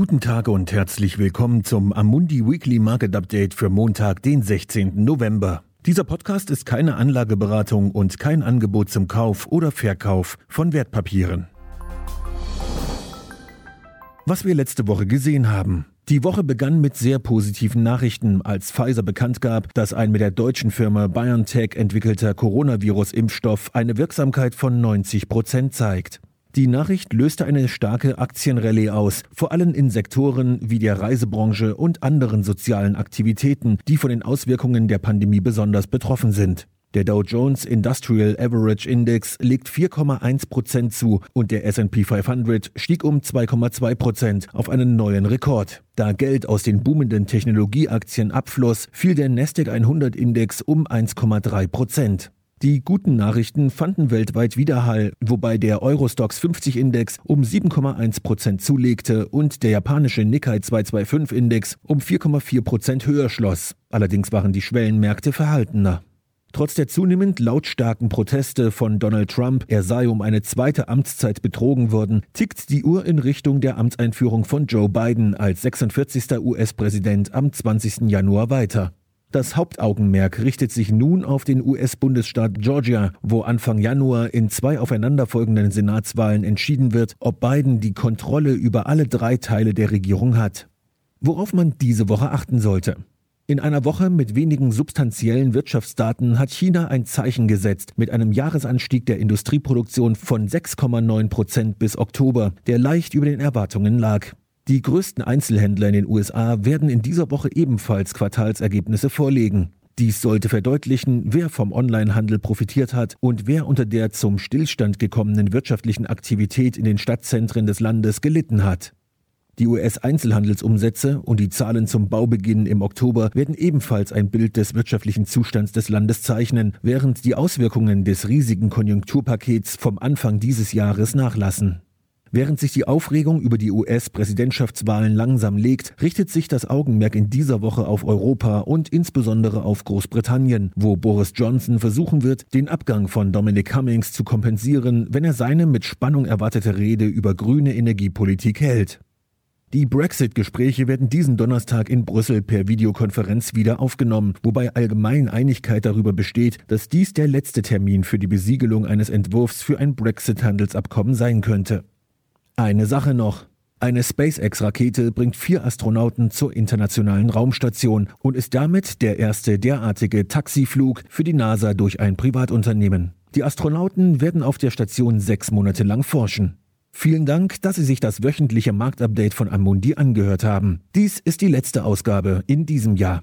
Guten Tag und herzlich willkommen zum Amundi Weekly Market Update für Montag, den 16. November. Dieser Podcast ist keine Anlageberatung und kein Angebot zum Kauf oder Verkauf von Wertpapieren. Was wir letzte Woche gesehen haben. Die Woche begann mit sehr positiven Nachrichten, als Pfizer bekannt gab, dass ein mit der deutschen Firma BioNTech entwickelter Coronavirus-Impfstoff eine Wirksamkeit von 90 Prozent zeigt. Die Nachricht löste eine starke Aktienrallye aus, vor allem in Sektoren wie der Reisebranche und anderen sozialen Aktivitäten, die von den Auswirkungen der Pandemie besonders betroffen sind. Der Dow Jones Industrial Average Index legt 4,1 Prozent zu und der S&P 500 stieg um 2,2 Prozent auf einen neuen Rekord. Da Geld aus den boomenden Technologieaktien abfloss, fiel der Nasdaq 100 Index um 1,3 Prozent. Die guten Nachrichten fanden weltweit Widerhall, wobei der Eurostox 50 Index um 7,1 Prozent zulegte und der japanische Nikkei 225 Index um 4,4 Prozent höher schloss. Allerdings waren die Schwellenmärkte verhaltener. Trotz der zunehmend lautstarken Proteste von Donald Trump, er sei um eine zweite Amtszeit betrogen worden, tickt die Uhr in Richtung der Amtseinführung von Joe Biden als 46. US-Präsident am 20. Januar weiter. Das Hauptaugenmerk richtet sich nun auf den US-Bundesstaat Georgia, wo Anfang Januar in zwei aufeinanderfolgenden Senatswahlen entschieden wird, ob Biden die Kontrolle über alle drei Teile der Regierung hat. Worauf man diese Woche achten sollte. In einer Woche mit wenigen substanziellen Wirtschaftsdaten hat China ein Zeichen gesetzt mit einem Jahresanstieg der Industrieproduktion von 6,9 Prozent bis Oktober, der leicht über den Erwartungen lag. Die größten Einzelhändler in den USA werden in dieser Woche ebenfalls Quartalsergebnisse vorlegen. Dies sollte verdeutlichen, wer vom Onlinehandel profitiert hat und wer unter der zum Stillstand gekommenen wirtschaftlichen Aktivität in den Stadtzentren des Landes gelitten hat. Die US-Einzelhandelsumsätze und die Zahlen zum Baubeginn im Oktober werden ebenfalls ein Bild des wirtschaftlichen Zustands des Landes zeichnen, während die Auswirkungen des riesigen Konjunkturpakets vom Anfang dieses Jahres nachlassen. Während sich die Aufregung über die US-Präsidentschaftswahlen langsam legt, richtet sich das Augenmerk in dieser Woche auf Europa und insbesondere auf Großbritannien, wo Boris Johnson versuchen wird, den Abgang von Dominic Cummings zu kompensieren, wenn er seine mit Spannung erwartete Rede über grüne Energiepolitik hält. Die Brexit-Gespräche werden diesen Donnerstag in Brüssel per Videokonferenz wieder aufgenommen, wobei allgemein Einigkeit darüber besteht, dass dies der letzte Termin für die Besiegelung eines Entwurfs für ein Brexit-Handelsabkommen sein könnte. Eine Sache noch. Eine SpaceX-Rakete bringt vier Astronauten zur internationalen Raumstation und ist damit der erste derartige Taxiflug für die NASA durch ein Privatunternehmen. Die Astronauten werden auf der Station sechs Monate lang forschen. Vielen Dank, dass Sie sich das wöchentliche Marktupdate von Amundi angehört haben. Dies ist die letzte Ausgabe in diesem Jahr.